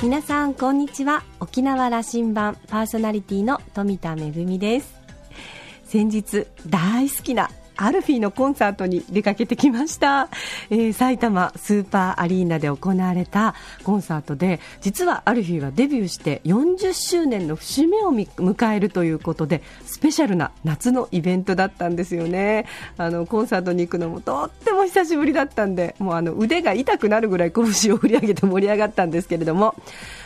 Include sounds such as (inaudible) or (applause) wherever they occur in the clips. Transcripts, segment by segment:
皆さんこんにちは。沖縄羅針盤パーソナリティの富田恵です。先日大好きなアルフィーのコンサートに出かけてきました、えー、埼玉スーパーアリーナで行われたコンサートで実はアルフィーはデビューして40周年の節目を迎えるということでスペシャルな夏のイベントだったんですよね。あのコンサートに行くのもとっても久しぶりだったんでもうあの腕が痛くなるぐらい拳を振り上げて盛り上がったんですけれども。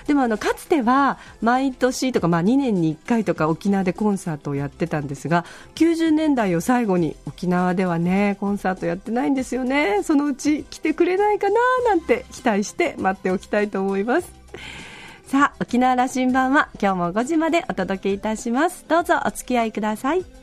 でもあのかつては毎年とか、まあ、2年に1回とか沖縄でコンサートをやってたんですが90年代を最後に沖縄縄ではねコンサートやってないんですよね。そのうち来てくれないかななんて期待して待っておきたいと思います。さあ沖縄羅針盤は今日も5時までお届けいたします。どうぞお付き合いください。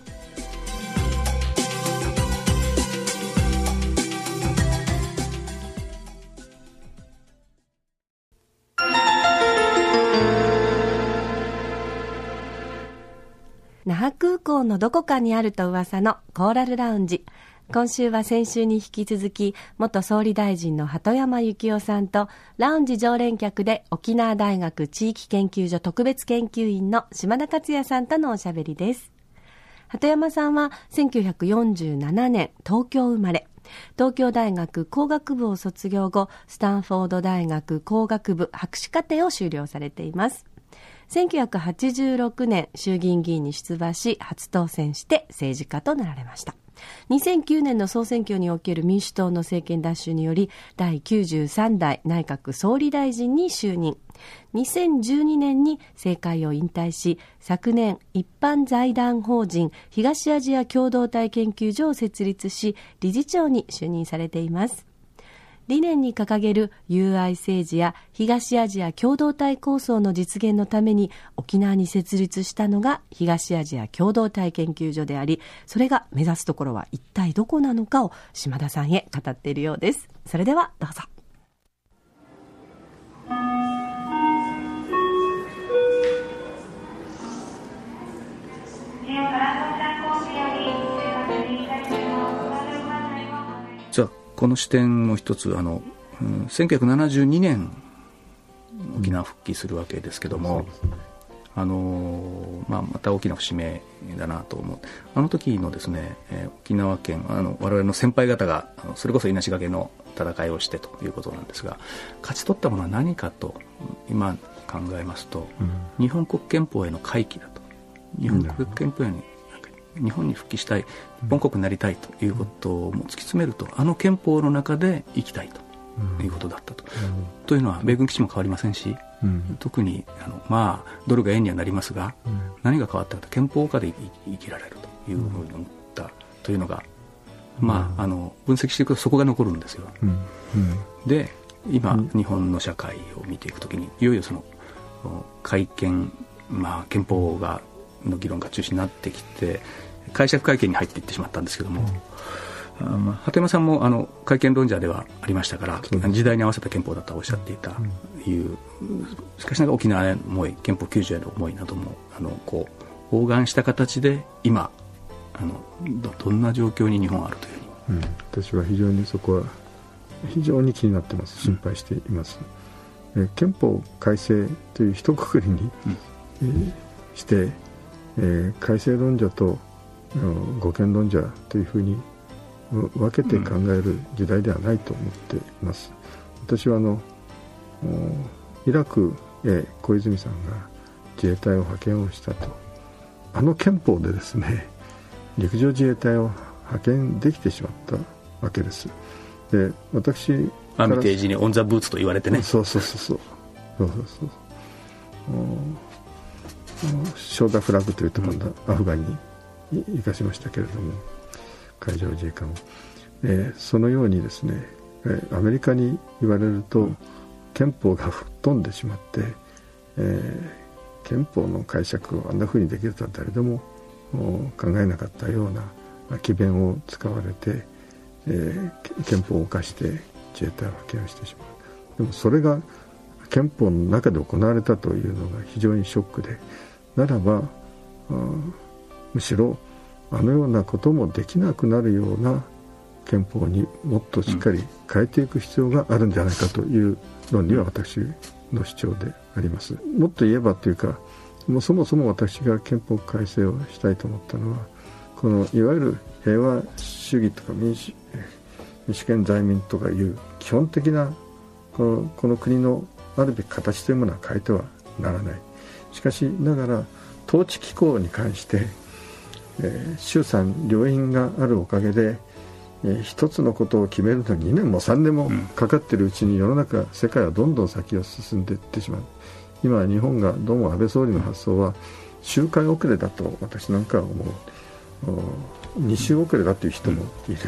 那覇空港のどこかにあると噂のコーラルラウンジ。今週は先週に引き続き、元総理大臣の鳩山幸夫さんと、ラウンジ常連客で沖縄大学地域研究所特別研究員の島田克也さんとのおしゃべりです。鳩山さんは1947年東京生まれ。東京大学工学部を卒業後、スタンフォード大学工学部博士課程を修了されています。1986年衆議院議員に出馬し初当選して政治家となられました。2009年の総選挙における民主党の政権奪取により第93代内閣総理大臣に就任。2012年に政界を引退し昨年一般財団法人東アジア共同体研究所を設立し理事長に就任されています。理念に掲げる友愛政治や東アジア共同体構想の実現のために沖縄に設立したのが東アジア共同体研究所であり、それが目指すところは一体どこなのかを島田さんへ語っているようです。それではどうぞ。この視点も一つあの、うん、1972年沖縄復帰するわけですけども、あのまあ、また大きな節目だなと思う。あの時のですね、えー、沖縄県あの我々の先輩方がそれこそ稲がけの戦いをしてということなんですが勝ち取ったものは何かと今考えますと、うん、日本国憲法への回帰だと。日本国憲法への日本に復帰したい日本国になりたいということを突き詰めるとあの憲法の中で生きたいということだったと。というのは米軍基地も変わりませんし、特にあの、まあ、ドルが円にはなりますが、何が変わったかと憲法下で生きられるというふうに思ったというのが、まあ、あの分析していくとそこが残るんですよ。で今、日本の社会を見ていくときにいよいよその改憲、まあ、憲法がの議論が中心になってきて解釈会見に入っていってしまったんですけども、うん、まあ、鳩山さんもあの会見論者ではありましたから、時代に合わせた憲法だとおっしゃっていたいう、しかしながら沖縄への思い憲法90への思いなどもあのこう包含した形で今あのどどんな状況に日本はあるというふうに、うん、私は非常にそこは非常に気になってます。心配しています、うん、え憲法改正という一括りに、うん。えー、してえー、改正論者と護憲論者というふうに分けて考える時代ではないと思っています。私はあのイラクへ小泉さんが自衛隊を派遣をしたと。あの憲法でですね (laughs) 陸上自衛隊を派遣できてしまったわけです。で私アミテージにオン・ザ・ブーツと言われてね。そうそうそうそう。そうそうそうショーダーフラッグというところのアフガンに行かしましたけれども海上自衛官を、えー、そのようにですね、えー、アメリカに言われると憲法が吹っ飛んでしまって、えー、憲法の解釈をあんなふうにできるとは誰でも考えなかったような詭弁を使われて、えー、憲法を犯して自衛隊を派遣をしてしまう。でもそれが憲法の中で行われたというのが非常にショックでならばむしろあのようなこともできなくなるような憲法にもっとしっかり変えていく必要があるんじゃないかという論理は私の主張であります。もっと言えばというかもうそもそも私が憲法改正をしたいと思ったのはこのいわゆる平和主義とか民主民主権在民とかいう基本的なこのこの国のあるべき形というものは変えてはならない。しかしながら統治機構に関して、えー、衆参両院があるおかげで、えー、一つのことを決めるのに2年も3年もかかっているうちに世の中世界はどんどん先を進んでいってしまう。今日本がどうも安倍総理の発想は周回遅れだと私なんかは思う。2週遅れだという人もいる、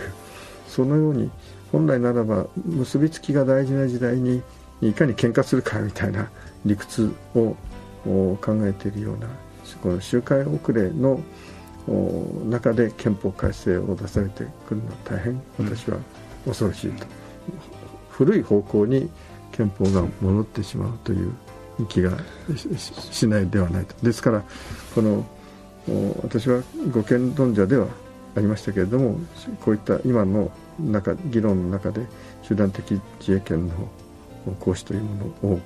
そのように本来ならば結びつきが大事な時代にいかに喧嘩するかみたいな理屈を考えているようなこの周回遅れの中で憲法改正を出されてくるのは大変私は恐ろしいと、古い方向に憲法が戻ってしまうという気がしないではないと。ですからこの私は護憲論者ではありましたけれどもこういった今の中議論の中で集団的自衛権の行使というものを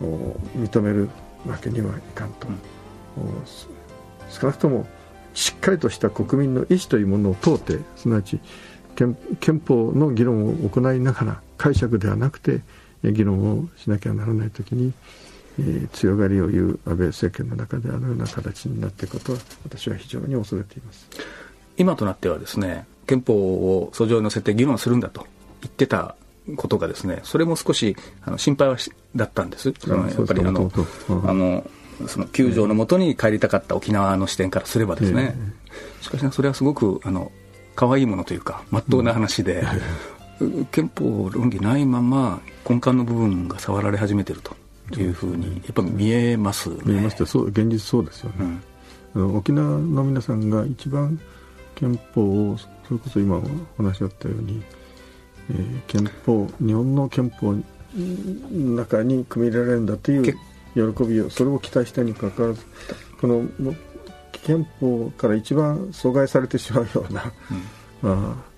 認めるわけにはいかんと、少なくともしっかりとした国民の意思というものを問うてすなわち憲法の議論を行いながら解釈ではなくて議論をしなきゃならない時に、えー、強がりを言う安倍政権の中であのような形になっていくことは私は非常に恐れています。今となってはですね憲法を訴状に乗せて議論するんだと言ってたことがですねそれも少しあの心配はだったんです。やっぱりあの、あのその球場のもとに帰りたかった沖縄の視点からすればですね、しかし、ね、それはすごくあの可愛いものというかまっとうな話で、憲法論議ないまま根幹の部分が触られ始めてるというふうにやっぱ見えますね。見えますそう現実そうですよね、うん、沖縄の皆さんが一番憲法をそれこそ今お話あったように、えー、憲法日本の憲法の中に組み入れられるんだという喜びをそれを期待したにかかわらずこの憲法から一番阻害されてしまうような、うん、まあ、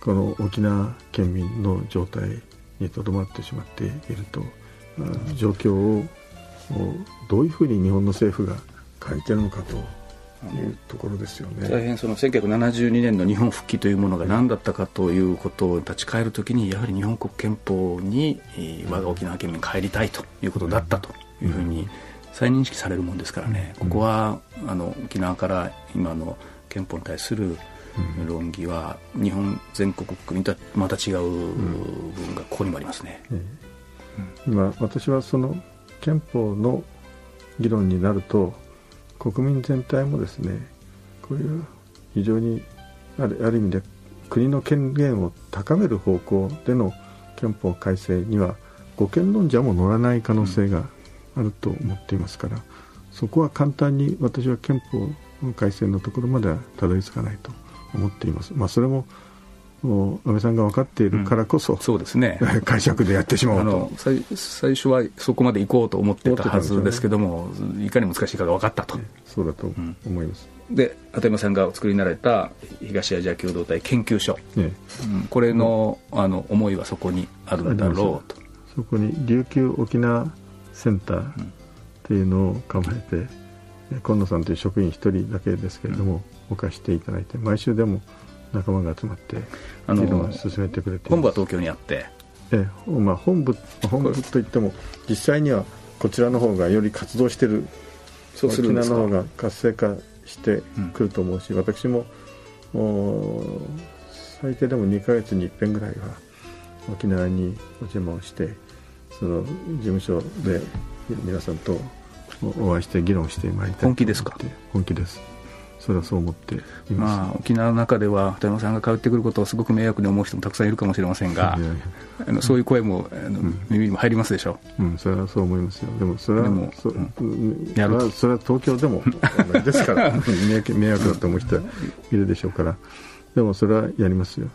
この沖縄県民の状態にとどまってしまっていると、状況をどういうふうに日本の政府が変えてるのかというところですよね大変その1972年の日本復帰というものが何だったかということを立ち返るときにやはり日本国憲法に我が沖縄県民帰りたいということだったというふうに再認識されるものですからね、ここはあの沖縄から今の憲法に対する論議は日本全国国とはまた違う部分がここにもありますね、うん、今私はその憲法の議論になると国民全体もですねこういう非常にあるある意味で国の権限を高める方向での憲法改正には護憲論者も乗らない可能性があると思っていますから、そこは簡単に私は憲法改正のところまではたどり着かないと思っています。まあ、それも安倍さんが分かっているからこそ、うん、そうですね。(laughs) 解釈でやってしまうと。最最初はそこまで行こうと思ってたはずですけども、ね、いかに難しいかが分かったと、そうだと思います、うん、で片山さんがお作りになられた東アジア共同体研究所、ねうん、これの,、あの思いはそこにあるんだろうと。そこに琉球沖縄センターっていうのを構えて、今野さんという職員一人だけですけれども、置かしていただいて毎週でも仲間が集まって議論を進めてくれて本部は東京にあって。ええまあ、本部本部といっても実際にはこちらの方がより活動してるそうする沖縄の方が活性化してくると思うし、うん、私も最低でも2か月に一遍ぐらいは沖縄にお邪魔をしてその事務所で皆さんとお会いして議論してまいりたい本気ですか？本気ですそれはそう思っています、まあ、沖縄の中では片山さんが通ってくることをすごく迷惑に思う人もたくさんいるかもしれませんがあのそういう声も、あの、うん、耳にも入りますでしょう、うん、それはそう思いますよ。でもそれはそ,、うん、やるそれは東京でも (laughs) ですから迷惑迷惑だと思う人はいるでしょうから。でもそれはやりますよ。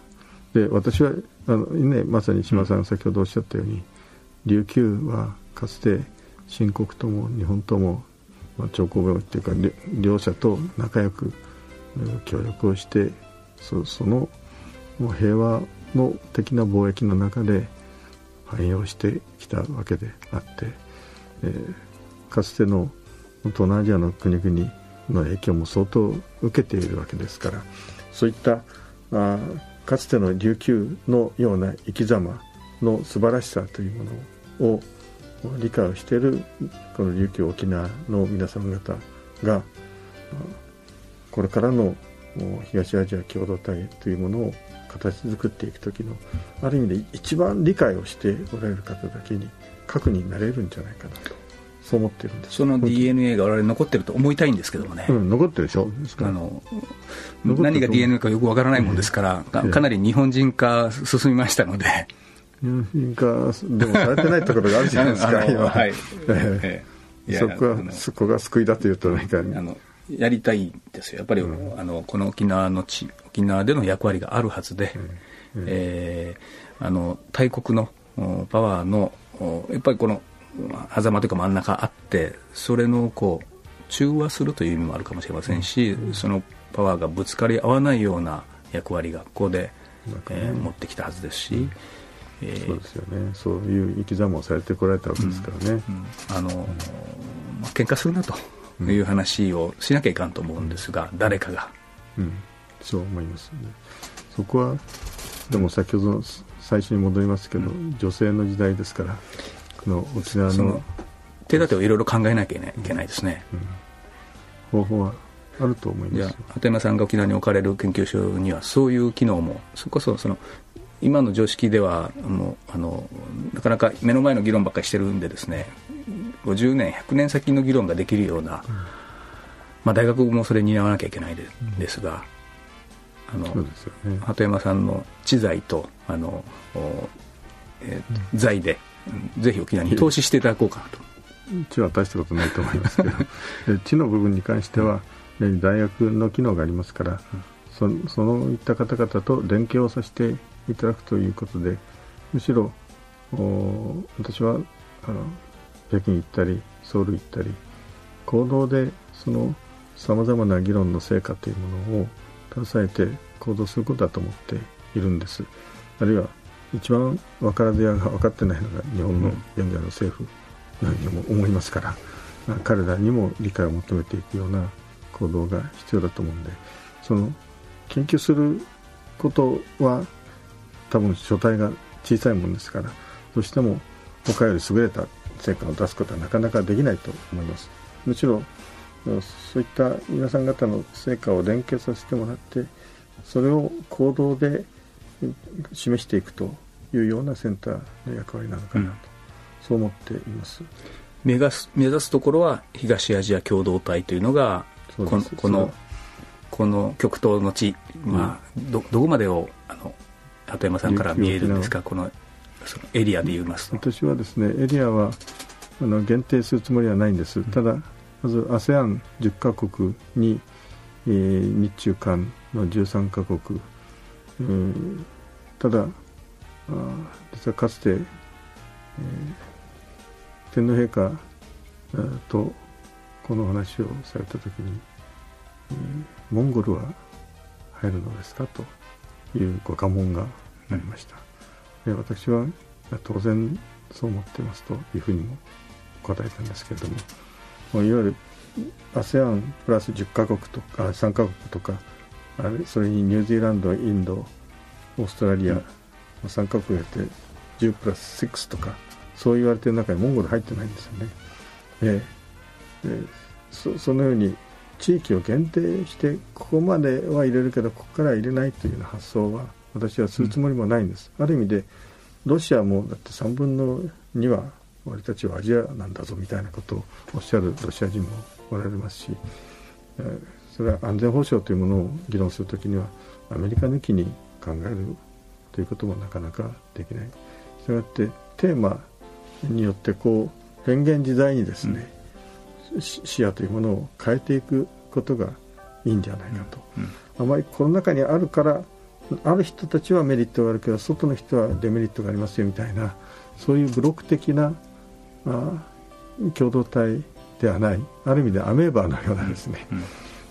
で私はあの、ね、まさに島さんが先ほどおっしゃったように、琉球はかつて新国とも日本とも、まあ、長江病っていうか両者と仲良く協力をしてそその平和の的な貿易の中で繁栄してきたわけであって、えー、かつての東南アジアの国々の影響も相当受けているわけですからそういったあかつての琉球のような生き様の素晴らしさというものを理解をしているこの琉球沖縄の皆様方がこれからの東アジア共同体というものを形作っていく時のある意味で一番理解をしておられる方だけに核になれるんじゃないかなとそう思ってるんです。その DNA が我々残ってると思いたいんですけどもね、うん、残ってるでしょ？あの何が DNA かよくわからないもんですから、かかなり日本人化進みましたので日本人化でもされてないところがあるじゃないですか。(laughs) 今、はい。ええ、そこはそこが救いだというと何か。あのやりたいんですよ。やっぱり、うん、あのこの沖縄の地沖縄での役割があるはずで、うん、えー、あの大国のパワーのやっぱりこの狭間というか真ん中あってそれのこう中和するという意味もあるかもしれませんし、うん、そのパワーがぶつかり合わないような役割がここで、えー、持ってきたはずですし、えー、そうですよね。そういう生き様をされてこられたわけですからね、あの、まあ、喧嘩するなという話をしなきゃいかんと思うんですが、誰かが、うん、そう思いますね。そこはでも先ほど最初に戻りますけど、女性の時代ですからの沖縄の手立てをいろいろ考えなきゃいけないですね、うん、方法はあると思いますじ鳩山さんが沖縄に置かれる研究所にはそういう機能もそれこそその今の常識ではもうあのなかなか目の前の議論ばっかりしてるんでですね50年100年先の議論ができるような、うん、まあ、大学もそれに担わなきゃいけないで,、ですがあの、ね、鳩山さんの知財とあの、えー、財でぜひ沖縄に投資していただこうかなと。地は大したことないと思いますけど (laughs) 地の部分に関しては大学の機能がありますから、そそのいった方々と連携をさせていただくということでむしろ私はあの北京行ったりソウル行ったり行動でそのさまざまな議論の成果というものを携えて行動することだと思っているんです。あるいは一番分からずやが分かってないのが日本の現在の政府のようにも思いますから、うん、彼らにも理解を求めていくような行動が必要だと思うんでその研究することは多分書体が小さいものですからどうしても他より優れた成果を出すことはなかなかできないと思います。むしろそういった皆さん方の成果を連携させてもらってそれを行動で示していくというようなセンターの役割なのかなと、うん、そう思っています。目指す目指すところは東アジア共同体というのがこのこのこの極東の地、まあ、うん、どどこまでをあの鳩山さんから見えるんですか？このそのエリアで言いますと。私はですねエリアはあの限定するつもりはないんです、うん、ただまず ASEAN10 カ国に、えー、日中韓の13カ国、えー、ただ実はかつて、えー、天皇陛下とこの話をされた時に、えー、モンゴルは入るのですか？というご家問がありました、で私は当然そう思ってますというふうにも答えたんですけれどもいわゆる ASEAN プラス10カ国とか3カ国とかあれそれにニュージーランドインドオーストラリア、3カ国やって10プラス6とかそう言われてる中にモンゴル入ってないんですよね。えー、そそのように地域を限定してここまでは入れるけどここからは入れないというような発想は私はするつもりもないんです。ある意味でロシアもだって3分の2は俺たちはアジアなんだぞみたいなことをおっしゃるロシア人もおられますし、えー、それは安全保障というものを議論するときにはアメリカ抜きに考えるということもなかなかできない。したがってテーマによってこう変幻自在にですね、うん、視野というものを変えていくことがいいんじゃないかと、うんうん、あまりこの中にあるからある人たちはメリットがあるけど外の人はデメリットがありますよみたいなそういうブロック的なあ共同体ではない。ある意味でアメーバーのようなですね、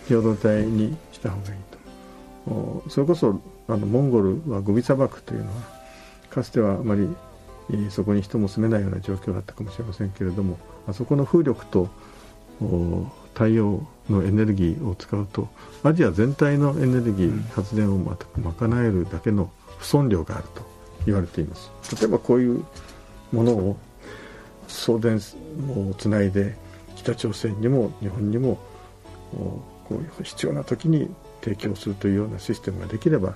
共同体にした方がいいと。それこそあのモンゴルはゴビ砂漠というのはかつてはあまり、えーそこに人も住めないような状況だったかもしれませんけれどもあそこの風力とお太陽のエネルギーを使うとアジア全体のエネルギー、発電をまた賄えるだけの不損量があると言われています。例えばこういうものを送電をつないで北朝鮮にも日本にもこう必要な時に提供するというようなシステムができれば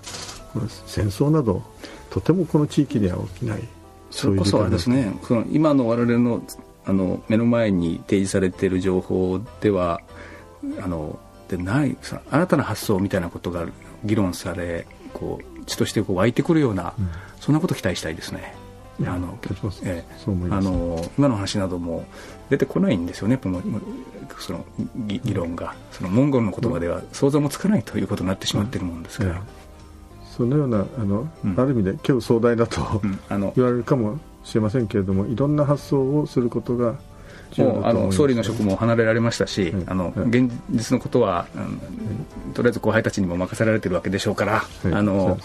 戦争などとてもこの地域では起きないそれこそあれですねその今の我々のあの目の前に提示されている情報ではあのでない新たな発想みたいなことが議論されこう血としてこう湧いてくるような、そんなことを期待したいですね。あのええ。そう思います。あの今の話なども出てこないんですよね、このその議議論が、そのモンゴルの言葉では想像もつかないということになってしまっているもんですから、えそのようなあの、うん。ある意味で今日壮大だとうん。あの言われるかもしれませんけれどもいろんな発想をすることがもうあの総理の職も離れられましたし、はいあのはい現実のことは、うんとりあえず後輩たちにも任せられてるわけでしょうから、はい。あの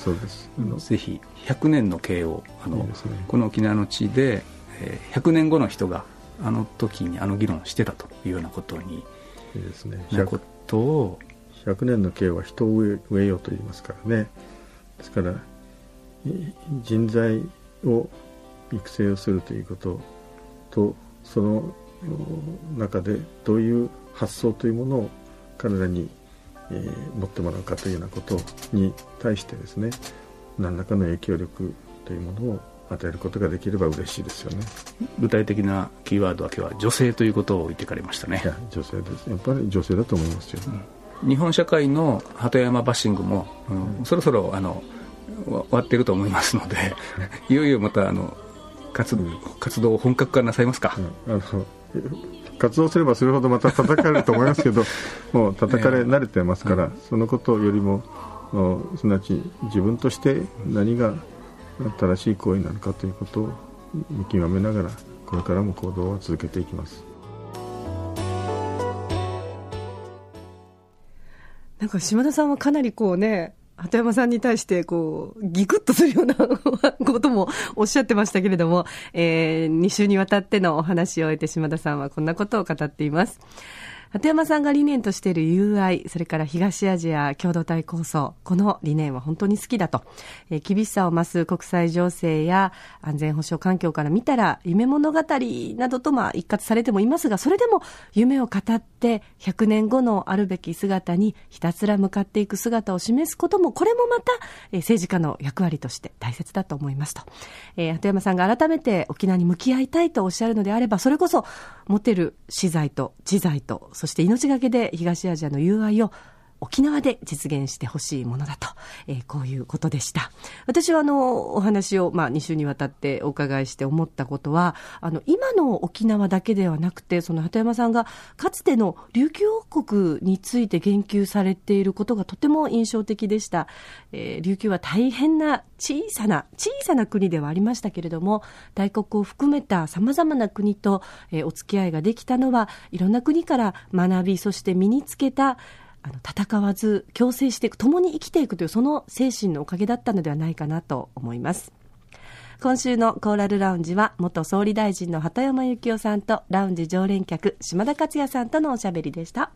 ぜひ100年の経をあのね。この沖縄の地で、えー100年後の人があの時にあの議論をしてたというようなことにいいですね。な 100, ことを100年の計は人を植えようと言いますからね。ですからい人材を育成をするということとそのお中でどういう発想というものを彼らに、えー持ってもらうかというようなことに対してですね何らかの影響力というものを与えることができれば嬉しいですよね。具体的なキーワードだけは女性ということを言ってかれましたね女性ですやっぱり女性だと思いますよ。日本社会の鳩山バッシングも、うんそろそろあのわ終わっていると思いますので (laughs) いよいよまたあの活動活動を本格化なさいますか、あの活動すればするほどまた叩かれると思いますけど (laughs) もう叩かれ慣れてますから、そのことよりもおすなわち自分として何が正しい行為なのかということを見極めながらこれからも行動を続けていきます。なんか島田さんはかなりこうね、鳩山さんに対してこう、ギクッとするような (laughs) こともおっしゃってましたけれども、えー、2週にわたってのお話を終えて島田さんはこんなことを語っています。鳩山さんが理念としている友愛、それから東アジア共同体構想、この理念は本当に好きだと。えー厳しさを増す国際情勢や安全保障環境から見たら、夢物語などとまあ一括されてもいますが、それでも夢を語って100年後のあるべき姿にひたすら向かっていく姿を示すことも、これもまた、えー政治家の役割として大切だと思いますと。えー鳩山さんが改めて沖縄に向き合いたいとおっしゃるのであれば、それこそ持てる資材と知財と、そして命がけで東アジアの友愛を沖縄で実現してほしいものだと、えーこういうことでした。私はあの、お話を、まあ、2週にわたってお伺いして思ったことは、あの、今の沖縄だけではなくて、その鳩山さんがかつての琉球王国について言及されていることがとても印象的でした。えー琉球は大変な小さな、小さな国ではありましたけれども、大国を含めた様々な国と、えーお付き合いができたのは、いろんな国から学び、そして身につけた、あの戦わず共生していく共に生きていくというその精神のおかげだったのではないかなと思います。今週のコーラルラウンジは元総理大臣の鳩山幸夫さんとラウンジ常連客島田克也さんとのおしゃべりでした。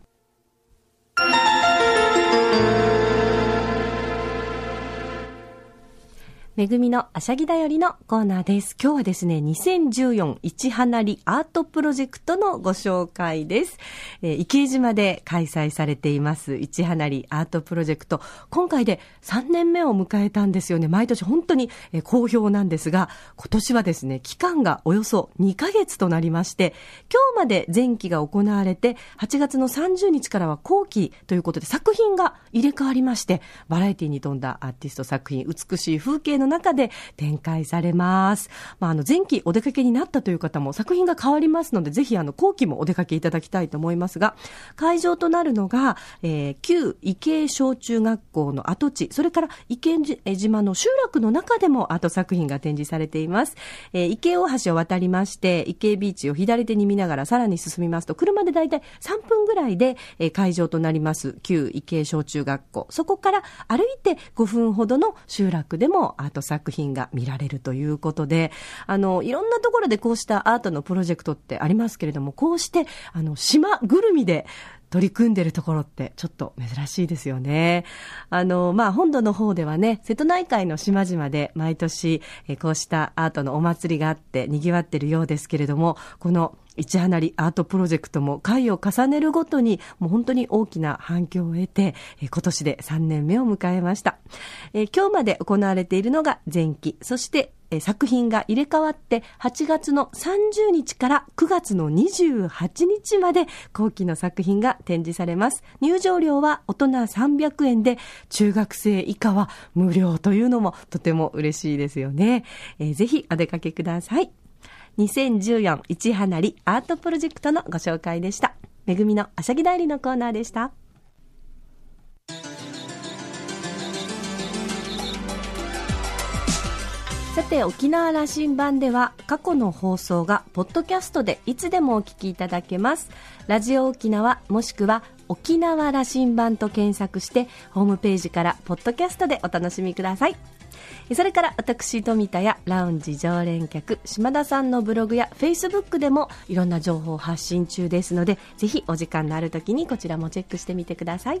めぐみのあしゃぎだよりのコーナーです。今日はですね、2014市花りアートプロジェクトのご紹介です。えー池江島で開催されています市花りアートプロジェクト。今回で3年目を迎えたんですよね。毎年本当に好評なんですが、今年はですね、期間がおよそ2ヶ月となりまして、今日まで前期が行われて、8月の30日からは後期ということで作品が入れ替わりまして、バラエティに富んだアーティスト作品、美しい風景の中で展開されます。まあ、あの、前期お出かけになったという方も作品が変わりますので、ぜひあの、後期もお出かけいただきたいと思いますが、会場となるのが、えー旧池江小中学校の跡地、それから池江島の集落の中でもアート作品が展示されています。えー池江大橋を渡りまして、池江ビーチを左手に見ながらさらに進みますと、車でだいたい3分ぐらいで、えー会場となります旧池江小中学校。そこから歩いて5分ほどの集落でもアートト作品が見られるということで、あの、いろんなところでこうしたアートのプロジェクトってありますけれども、こうして、あの、島ぐるみで、取り組んでるところってちょっと珍しいですよね。あの、まあ、本土の方ではね、瀬戸内海の島々で毎年、えこうしたアートのお祭りがあって賑わってるようですけれども、この市花りアートプロジェクトも回を重ねるごとにもう本当に大きな反響を得て、今年で3年目を迎えました。え今日まで行われているのが前期、そしてえ作品が入れ替わって8月の30日から9月の28日まで後期の作品が展示されます。入場料は大人300円で中学生以下は無料というのもとても嬉しいですよね。えー、ぜひお出かけください。2014市花りアートプロジェクトのご紹介でした。めぐみのあしゃぎ代理のコーナーでした。さて沖縄羅針盤では過去の放送がポッドキャストでいつでもお聞きいただけます。ラジオ沖縄もしくは沖縄羅針盤と検索してホームページからポッドキャストでお楽しみください。それから私富田やラウンジ常連客島田さんのブログやフェイスブックでもいろんな情報を発信中ですのでぜひお時間のある時にこちらもチェックしてみてください。